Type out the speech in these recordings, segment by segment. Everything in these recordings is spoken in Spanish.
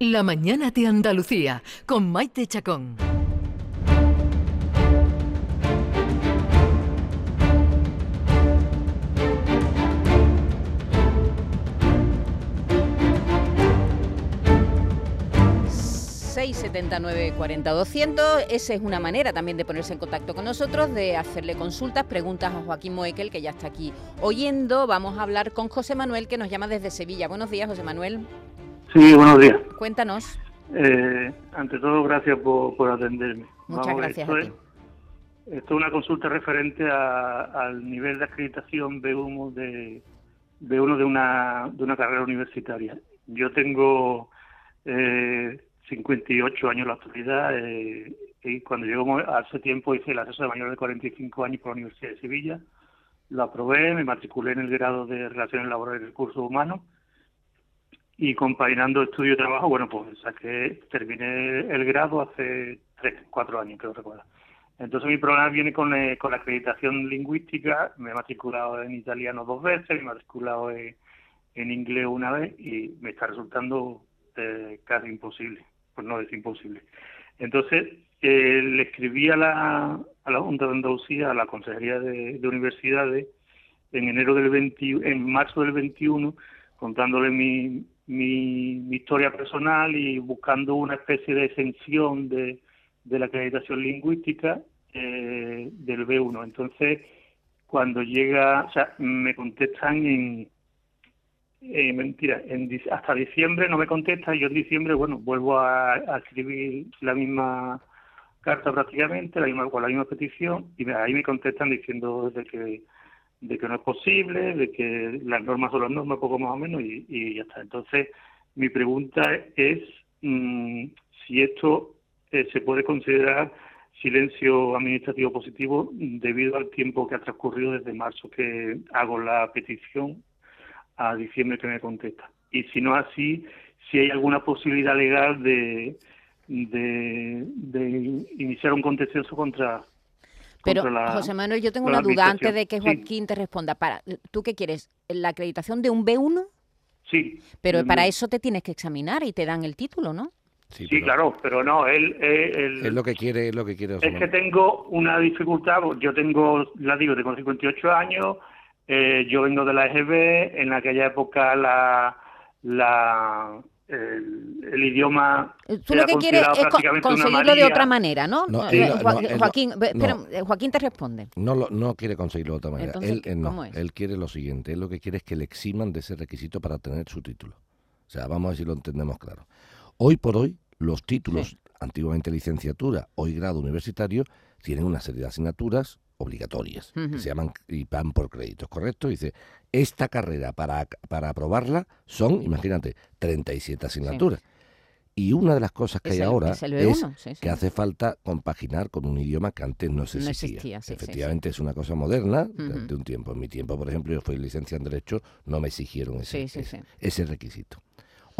La mañana de Andalucía con Maite Chacón. ...679 40 200 Esa es una manera también de ponerse en contacto con nosotros, de hacerle consultas, preguntas a Joaquín Moekel, que ya está aquí oyendo. Vamos a hablar con José Manuel, que nos llama desde Sevilla. Buenos días, José Manuel. Sí, buenos días. Cuéntanos. Eh, ante todo, gracias por, atenderme. Muchas gracias. Esto, Es, esto es una consulta referente al nivel de acreditación B1 de, B1 de, una, de una carrera universitaria. Yo tengo eh, 58 años en la actualidad eh, y cuando llegó hace tiempo hice el acceso de mayor de 45 años por la Universidad de Sevilla. Lo aprobé, me matriculé en el grado de Relaciones Laborales y Recursos Humanos y compaginando estudio y trabajo, bueno, pues saqué, terminé el grado hace tres, cuatro años, creo recordar. Entonces mi problema viene con, eh, con la acreditación lingüística, me he matriculado en italiano dos veces, me he matriculado en, inglés una vez y me está resultando eh, casi imposible, pues no es imposible. Entonces eh, le escribí a la, a la Junta de Andalucía, a la Consejería de, Universidades, en enero del 20, en marzo del 21, contándole mi, mi, historia personal y buscando una especie de exención de, de la acreditación lingüística eh, del B1. Entonces, cuando llega, o sea, me contestan en, mentira, en, hasta diciembre no me contesta y yo en diciembre, bueno, vuelvo a, escribir la misma carta prácticamente, la misma, con la misma petición y ahí me contestan diciendo de que de que no es posible, de que las normas son las normas, poco más o menos, y, ya está. Entonces, mi pregunta es mm, si esto eh, se puede considerar silencio administrativo positivo debido al tiempo que ha transcurrido desde marzo que hago la petición a diciembre que me contesta. Y si no así, si hay alguna posibilidad legal de, de, de iniciar un contencioso contra pero, José Manuel, yo tengo una duda antes de que Joaquín te responda. Para, ¿Tú qué quieres? ¿La acreditación de un B1? Sí. Pero para eso te tienes que examinar y te dan el título, ¿no? Sí, claro, pero no, él, Es lo que quiere, es lo que quiere. Es que tengo una dificultad, yo tengo, la digo, tengo 58 años, eh, yo vengo de la EGB, en aquella época la, la el, idioma. Tú lo que quieres es conseguirlo de otra manera, ¿no? Eh, Joaquín, eh, Joaquín te responde. No, no quiere conseguirlo de otra manera. él, él quiere lo siguiente: él lo que quiere es que le eximan de ese requisito para tener su título. O sea, vamos a ver si lo entendemos claro. Hoy por hoy, los títulos, antiguamente licenciatura, hoy grado universitario, tienen una serie de asignaturas obligatorias, que se llaman y van por créditos, ¿correcto? Dice, esta carrera para, para aprobarla son, imagínate, 37 asignaturas. Y una de las cosas que hay ahora es, que hace falta compaginar con un idioma que antes no se existía. Efectivamente es una cosa moderna de, un tiempo. En mi tiempo, por ejemplo, yo fui licenciado en Derecho, no me exigieron ese, ese requisito.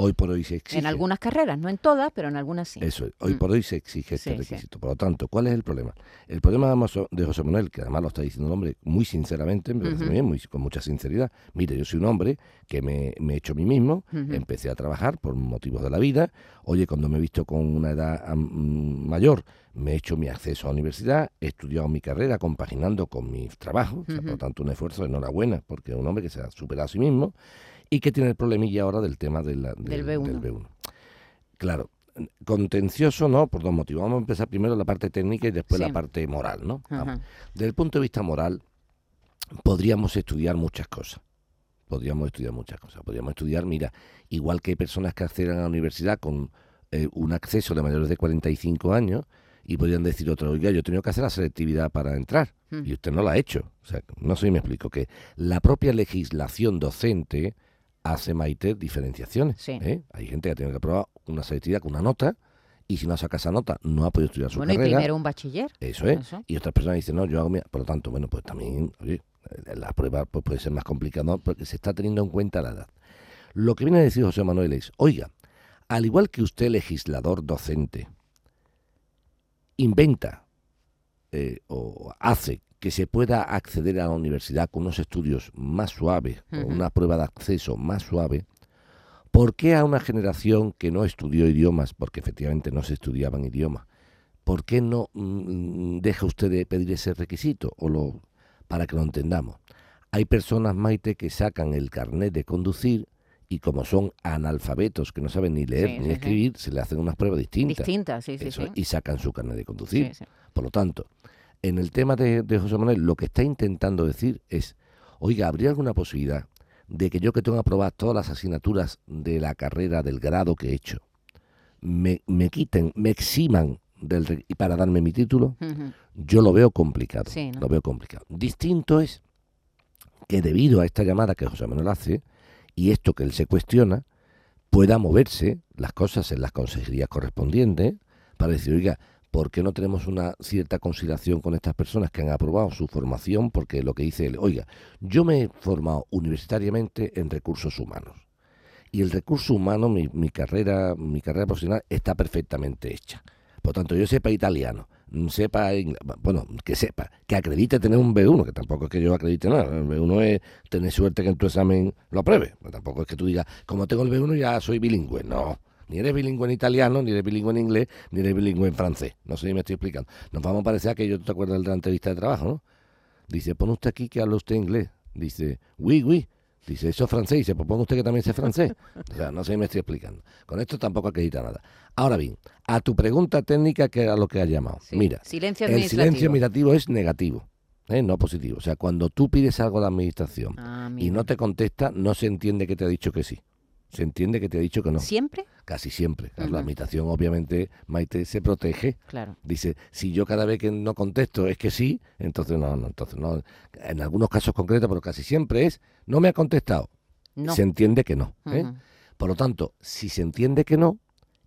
Hoy por hoy se exige. En algunas carreras, no en todas, pero en algunas sí. Eso, hoy mm. por hoy se exige este requisito. Por lo tanto, ¿cuál es el problema? El problema de José Manuel, que además lo está diciendo un hombre muy sinceramente, muy, con mucha sinceridad. Mire, yo soy un hombre que me, he hecho a mí mismo, empecé a trabajar por motivos de la vida. Oye, cuando me he visto con una edad mayor, me he hecho mi acceso a la universidad, he estudiado mi carrera compaginando con mi trabajo, por lo tanto un esfuerzo de enhorabuena, porque es un hombre que se ha superado a sí mismo y que tiene el problemilla ahora del tema del, B1. Claro, contencioso no, por dos motivos. Vamos a empezar primero la parte técnica y después la parte moral, ¿no? Desde el punto de vista moral, podríamos estudiar muchas cosas. Podríamos estudiar muchas cosas. Podríamos estudiar, mira, igual que hay personas que acceden a la universidad con eh, un acceso de mayores de 45 años, y podrían decir otro, oiga, yo he tenido que hacer la selectividad para entrar y usted no la ha hecho. O sea, no sé si me explico, que la propia legislación docente hace Maite diferenciaciones. ¿eh? Hay gente que tiene que aprobar una selectividad con una nota y si no saca esa nota no ha podido estudiar su carrera. Bueno, y primero un bachiller. Eso es. Y otras personas dicen, no, yo hago mi... Por lo tanto, bueno, pues también, oye, la prueba pues, puede ser más complicada porque se está teniendo en cuenta la edad. Lo que viene a decir José Manuel es, oiga, al igual que usted, legislador docente, inventa eh, o hace que se pueda acceder a la universidad con unos estudios más suaves, con una prueba de acceso más suave, ¿Por qué a una generación que no estudió idiomas, porque efectivamente no se estudiaban idiomas, ¿por qué no mm, deja usted de pedir ese requisito? O lo, para que lo entendamos. Hay personas, Maite, que sacan el carnet de conducir y como son analfabetos que no saben ni leer ni escribir, se le hacen unas pruebas distintas. Distintas, sí, sí, Y sacan su carnet de conducir. Por lo tanto, en el tema de, de, José Manuel, lo que está intentando decir es, oiga, ¿habría alguna posibilidad de que yo que tengo que aprobar todas las asignaturas de la carrera, del grado que he hecho, me, me quiten, me eximan del, y para darme mi título? Yo lo veo complicado. Lo veo complicado. Distinto es que debido a esta llamada que José Manuel hace, y esto que él se cuestiona, pueda moverse las cosas en las consejerías correspondientes para decir, oiga, ¿por qué no tenemos una cierta consideración con estas personas que han aprobado su formación? Porque lo que dice él, oiga, yo me he formado universitariamente en recursos humanos. Y el recurso humano, mi, mi carrera, mi carrera profesional está perfectamente hecha. Por tanto, yo sepa italiano, sepa, bueno, que sepa, que acredite tener un B1, que tampoco es que yo acredite nada. El B1 es tener suerte que en tu examen lo apruebe. tampoco es que tú digas, como tengo el B1 ya soy bilingüe. No, ni eres bilingüe en italiano, ni eres bilingüe en inglés, ni eres bilingüe en francés. No sé si me estoy explicando. Nos vamos a parecer a que yo te acuerdas de la entrevista de trabajo, ¿no? Dice, pone usted aquí que habla usted inglés. Dice, oui, oui. Dice, eso es francés. Dice, pues ponga usted que también sea francés. O sea, no sé si me estoy explicando. Con esto tampoco acredita nada. Ahora bien, a tu pregunta técnica, que era lo que has llamado. Mira, silencio el silencio administrativo es negativo. ¿eh? no positivo. O sea, cuando tú pides algo a la administración ah, y no te contesta, no se entiende que te ha dicho que sí. Se entiende que te ha dicho que no. ¿Siempre? Casi siempre. La administración, obviamente, Maite, se protege. Claro. Dice, si yo cada vez que no contesto es que sí, entonces no, no, entonces no. En algunos casos concretos, pero casi siempre es, no me ha contestado. Se entiende que no. ¿eh? Por lo tanto, si se entiende que no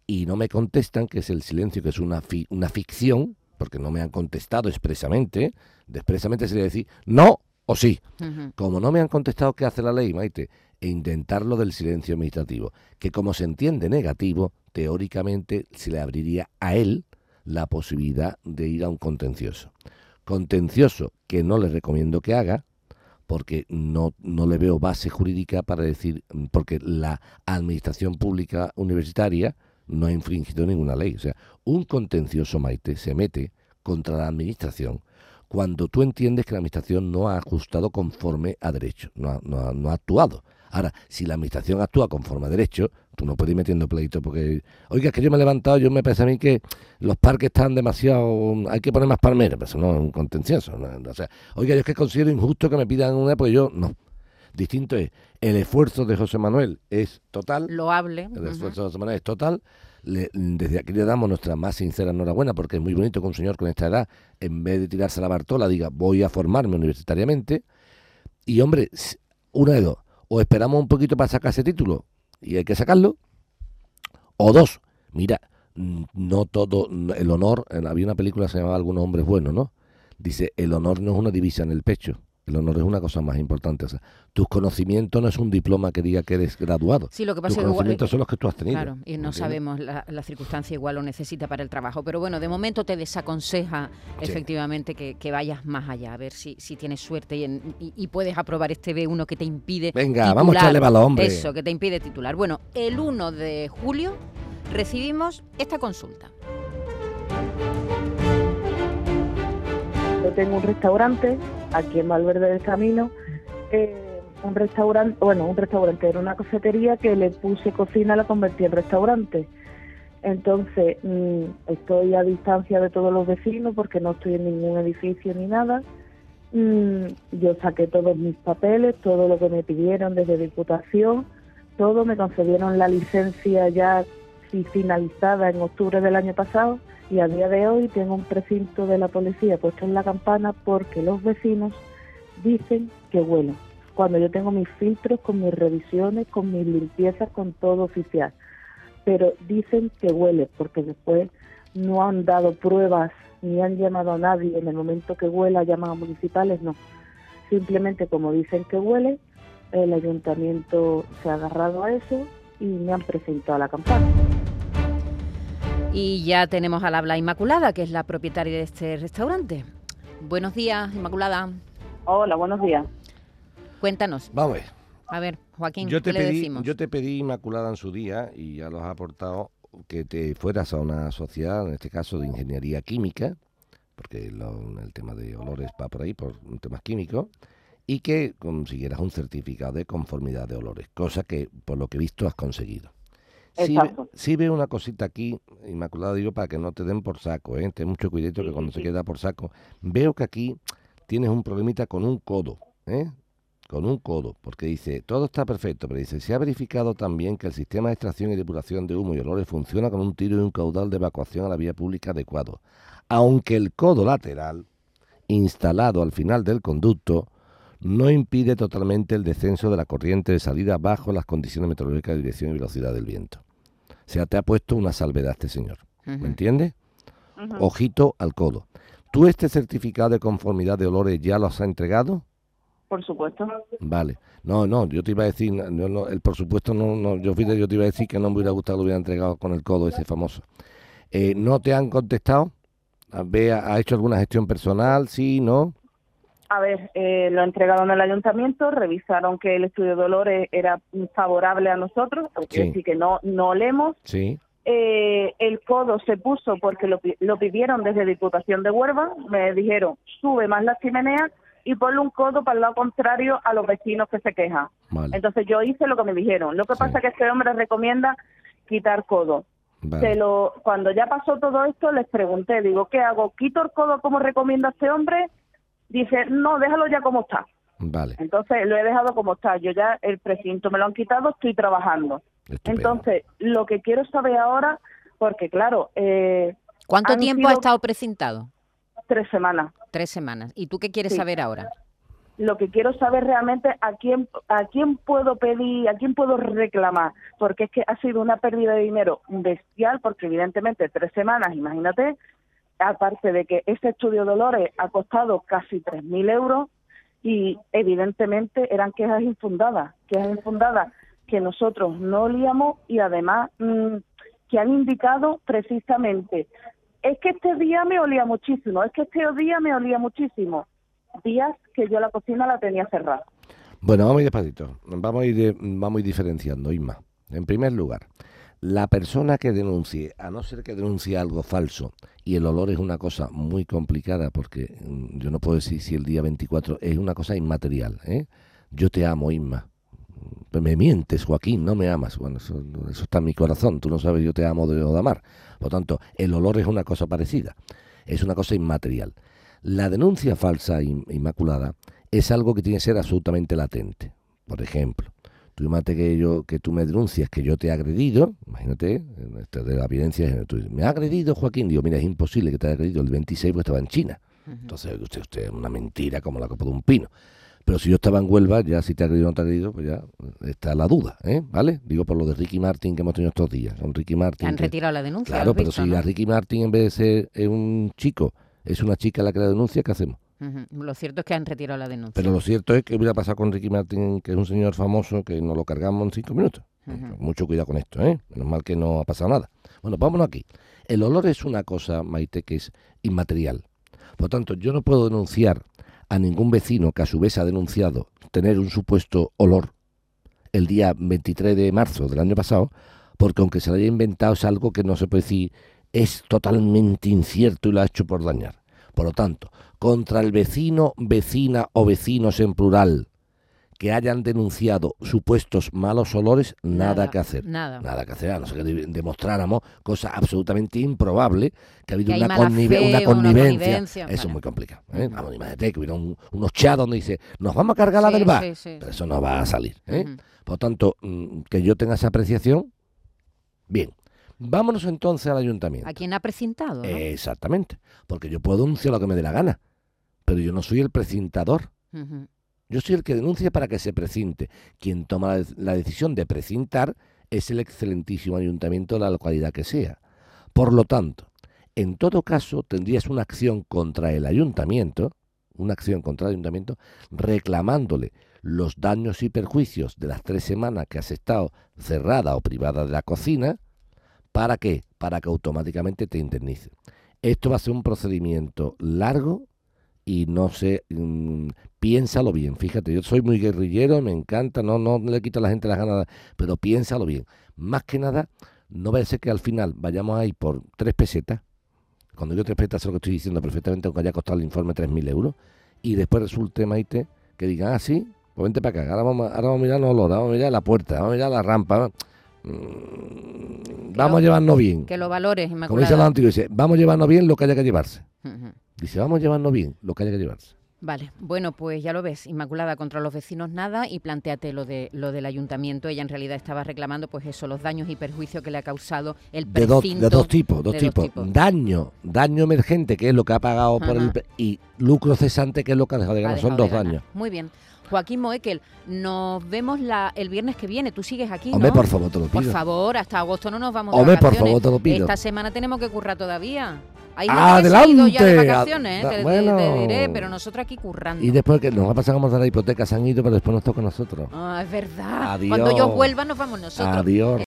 y no me contestan, que es el silencio, que es una, una ficción, porque no me han contestado expresamente, expresamente sería decir no o sí. Como no me han contestado, ¿qué hace la ley, Maite? E intentarlo del silencio administrativo, que como se entiende negativo, teóricamente se le abriría a él la posibilidad de ir a un contencioso. Contencioso que no le recomiendo que haga, porque no, no le veo base jurídica para decir, porque la administración pública universitaria no ha infringido ninguna ley. O sea, un contencioso Maite se mete contra la administración cuando tú entiendes que la administración no ha ajustado conforme a derecho, no no no ha actuado. Ahora, si la administración actúa conforme a derecho, tú no puedes ir metiendo pleito porque, oiga, es que yo me he levantado, yo me parece a mí que los parques están demasiado, hay que poner más palmeras, pero eso no es un contencioso. O sea, oiga, yo es que considero injusto que me pidan una, pues yo no. Distinto es, el esfuerzo de José Manuel es total. Loable. El esfuerzo de José Manuel es total. desde aquí le damos nuestra más sincera enhorabuena porque es muy bonito que un señor con esta edad, en vez de tirarse a la Bartola, diga voy a formarme universitariamente. Y hombre, una de dos, o esperamos un poquito para sacar ese título y hay que sacarlo, o dos, mira, no todo, el honor, había una película que se llamaba Algunos hombres buenos, ¿no? Dice, el honor no es una divisa en el pecho, el honor es una cosa más importante. O sea, tus conocimientos no es un diploma que diga que eres graduado. Sí, lo que pasa tus conocimientos son los que tú has tenido. Claro, y no sabemos la, circunstancia igual lo necesita para el trabajo. Pero bueno, de momento te desaconseja efectivamente que, vayas más allá, a ver si, si tienes suerte y, puedes aprobar este B1 que te impide. Venga, vamos a echarle balón, hombre. Eso, que te impide titular. Bueno, el 1 de julio recibimos esta consulta. Yo tengo un restaurante aquí en Valverde del Camino, eh, un restaurante, bueno, un restaurante, era una cafetería que le puse cocina, la convertí en restaurante. Entonces, mm, estoy a distancia de todos los vecinos porque no estoy en ningún edificio ni nada. Mm, yo saqué todos mis papeles, todo lo que me pidieron desde Diputación, todo, me concedieron la licencia ya finalizada en octubre del año pasado y a día de hoy tengo un precinto de la policía puesto en la campana porque los vecinos dicen que huele. Cuando yo tengo mis filtros con mis revisiones, con mis limpiezas, con todo oficial. Pero dicen que huele porque después no han dado pruebas ni han llamado a nadie en el momento que huela, llaman a municipales, no. Simplemente como dicen que huele, el ayuntamiento se ha agarrado a eso y me han presentado la campana. Y ya tenemos al habla Inmaculada, que es la propietaria de este restaurante. Buenos días, Inmaculada. Hola, buenos días. Cuéntanos. Vamos a ver. A ver, Joaquín, yo te ¿qué pedí, le decimos? Yo te pedí, Inmaculada, en su día, y ya los has aportado, que te fueras a una sociedad, en este caso de ingeniería química, porque el tema de olores va por ahí, por temas químicos, y que consiguieras un certificado de conformidad de olores, cosa que por lo que he visto has conseguido. Sí, sí, veo una cosita aquí, Inmaculada, digo, para que no te den por saco, ¿eh? ten mucho cuidado que cuando se queda por saco. Veo que aquí tienes un problemita con un codo, ¿eh? con un codo, porque dice, todo está perfecto, pero dice, se ha verificado también que el sistema de extracción y depuración de humo y olores funciona con un tiro y un caudal de evacuación a la vía pública adecuado, aunque el codo lateral, instalado al final del conducto, no impide totalmente el descenso de la corriente de salida bajo las condiciones meteorológicas de dirección y velocidad del viento. O sea, te ha puesto una salvedad este señor. ¿Me entiendes? Ojito al codo. ¿Tú este certificado de conformidad de olores ya lo has entregado? Por supuesto. Vale. No, no, yo te iba a decir, no, el por supuesto no, no yo, yo te iba a decir que no me hubiera gustado lo hubiera entregado con el codo ese famoso. Eh, ¿No te han contestado? ¿Ha hecho alguna gestión personal? Sí, no. A ver, eh, lo entregaron al ayuntamiento, revisaron que el estudio de dolores era favorable a nosotros, así que no, no leemos. Sí. Eh, el codo se puso porque lo, lo pidieron desde Diputación de Huelva, me dijeron, sube más la chimenea y ponle un codo para el lado contrario a los vecinos que se quejan. Entonces yo hice lo que me dijeron. Lo que pasa es que este hombre recomienda quitar codo. Se lo, cuando ya pasó todo esto, les pregunté, digo, ¿qué hago? ¿Quito el codo como recomienda este hombre? Dice, no, déjalo ya como está. Vale. Entonces lo he dejado como está. Yo ya el precinto me lo han quitado, estoy trabajando. Entonces, lo que quiero saber ahora, porque claro... Eh, ¿Cuánto tiempo ha estado precintado? Tres semanas. Tres semanas. ¿Y tú qué quieres saber ahora? Lo que quiero saber realmente a quién a quién puedo pedir, a quién puedo reclamar, porque es que ha sido una pérdida de dinero bestial, porque evidentemente tres semanas, imagínate, aparte de que ese estudio dolores ha costado casi 3.000 euros y evidentemente eran quejas infundadas, quejas infundadas que nosotros no olíamos y además mm, que han indicado precisamente, es que este día me olía muchísimo, es que este día me olía muchísimo, días que yo la cocina la tenía cerrada. Bueno, vamos a ir despacito, vamos a ir, vamos a diferenciando, Isma. En primer lugar, la persona que denuncie, a no ser que denuncie algo falso, y el olor es una cosa muy complicada, porque mm, yo no puedo decir si el día 24 es una cosa inmaterial. ¿eh? Yo te amo, Inma. Me mientes, Joaquín, no me amas. Bueno, eso, está en mi corazón. Tú no sabes, yo te amo de, amar. Por tanto, el olor es una cosa parecida. Es una cosa inmaterial. La denuncia falsa inmaculada es algo que tiene que ser absolutamente latente. Por ejemplo, Tú imagínate que, yo, que tú me denuncias que yo te he agredido, imagínate, de la evidencia, me ha agredido Joaquín, digo, mira, es imposible que te haya agredido el 26 porque estaba en China. Entonces, usted, usted es una mentira como la copa de un pino. Pero si yo estaba en Huelva, ya si te ha agredido o no te ha agredido, pues ya está la duda, ¿eh? ¿Vale? Digo por lo de Ricky Martin que hemos tenido estos días. Son Ricky Martin. Han retirado la denuncia. Claro, pero si a Ricky Martin en vez de ser un chico, es una chica la que la denuncia, ¿qué hacemos? Lo cierto es que han retirado la denuncia. Pero lo cierto es que hubiera pasado con Ricky Martin, que es un señor famoso, que nos lo cargamos en cinco minutos. Mucho cuidado con esto, ¿eh? Menos mal que no ha pasado nada. Bueno, vámonos aquí. El olor es una cosa, Maite, que es inmaterial. Por lo tanto, yo no puedo denunciar a ningún vecino que a su vez ha denunciado tener un supuesto olor el día 23 de marzo del año pasado, porque aunque se lo haya inventado es algo que no se puede decir, es totalmente incierto y lo ha hecho por dañar. Por lo tanto, contra el vecino, vecina o vecinos en plural que hayan denunciado supuestos malos olores, nada, que hacer. Nada. Nada que hacer, a no ser que demostráramos cosa absolutamente improbable, que ha habido una, connivencia. Eso es muy complicado. ¿eh? Vamos, imagínate que hubiera unos chats donde dice, nos vamos a cargar la del bar. Pero eso no va a salir. ¿eh? Por lo tanto, mm, que yo tenga esa apreciación, bien. Vámonos entonces al ayuntamiento. ¿A quién ha precintado? Exactamente, porque yo puedo denunciar lo que me dé la gana, pero yo no soy el precintador. Yo soy el que denuncia para que se precinte. Quien toma la decisión de precintar es el excelentísimo ayuntamiento de la localidad que sea. Por lo tanto, en todo caso tendrías una acción contra el ayuntamiento, una acción contra el ayuntamiento, reclamándole los daños y perjuicios de las tres semanas que has estado cerrada o privada de la cocina, ¿Para qué? Para que automáticamente te indemnice. Esto va a ser un procedimiento largo y no sé, mm, piénsalo bien. Fíjate, yo soy muy guerrillero, me encanta, no, no le quito a la gente las ganas, pero piénsalo bien. Más que nada, no vaya a ser que al final vayamos ahí por tres pesetas. Cuando yo tres pesetas, sé lo que estoy diciendo perfectamente, aunque haya costado el informe 3.000 euros. Y después resulte, Maite, que digan, ah, sí, pues vente para acá. Ahora vamos, ahora vamos a mirar los vamos a mirar la puerta, vamos a mirar la rampa. Mm, vamos a llevarnos bien. Que lo valores, Inmaculada. Como dice los antiguos, dice, vamos a llevarnos bien lo que haya que llevarse. Dice, vamos a llevarnos bien lo que haya que llevarse. Vale, bueno, pues ya lo ves, Inmaculada contra los vecinos nada y planteate lo de lo del ayuntamiento. Ella en realidad estaba reclamando, pues eso, los daños y perjuicios que le ha causado el de, dos, de dos tipos, dos tipos. Daño, daño emergente, que es lo que ha pagado por el y lucro cesante, que es lo que ha dejado de ganar. Son dos daños. Muy bien. Joaquín Moekel, nos vemos la, el viernes que viene. Tú sigues aquí, ¿no? Hombre, por favor, te lo pido. Por favor, hasta agosto no nos vamos Hombre, por favor, te lo pido. Esta semana tenemos que currar todavía. Hay ¡Adelante! ya de vacaciones, ¿eh? te, diré, pero nosotros aquí currando. Y después que nos va a pasar como de la hipoteca, se han ido, pero después nos toca a nosotros. Ah, es verdad. Adiós. Cuando ellos vuelvan, nos vamos nosotros. Adiós.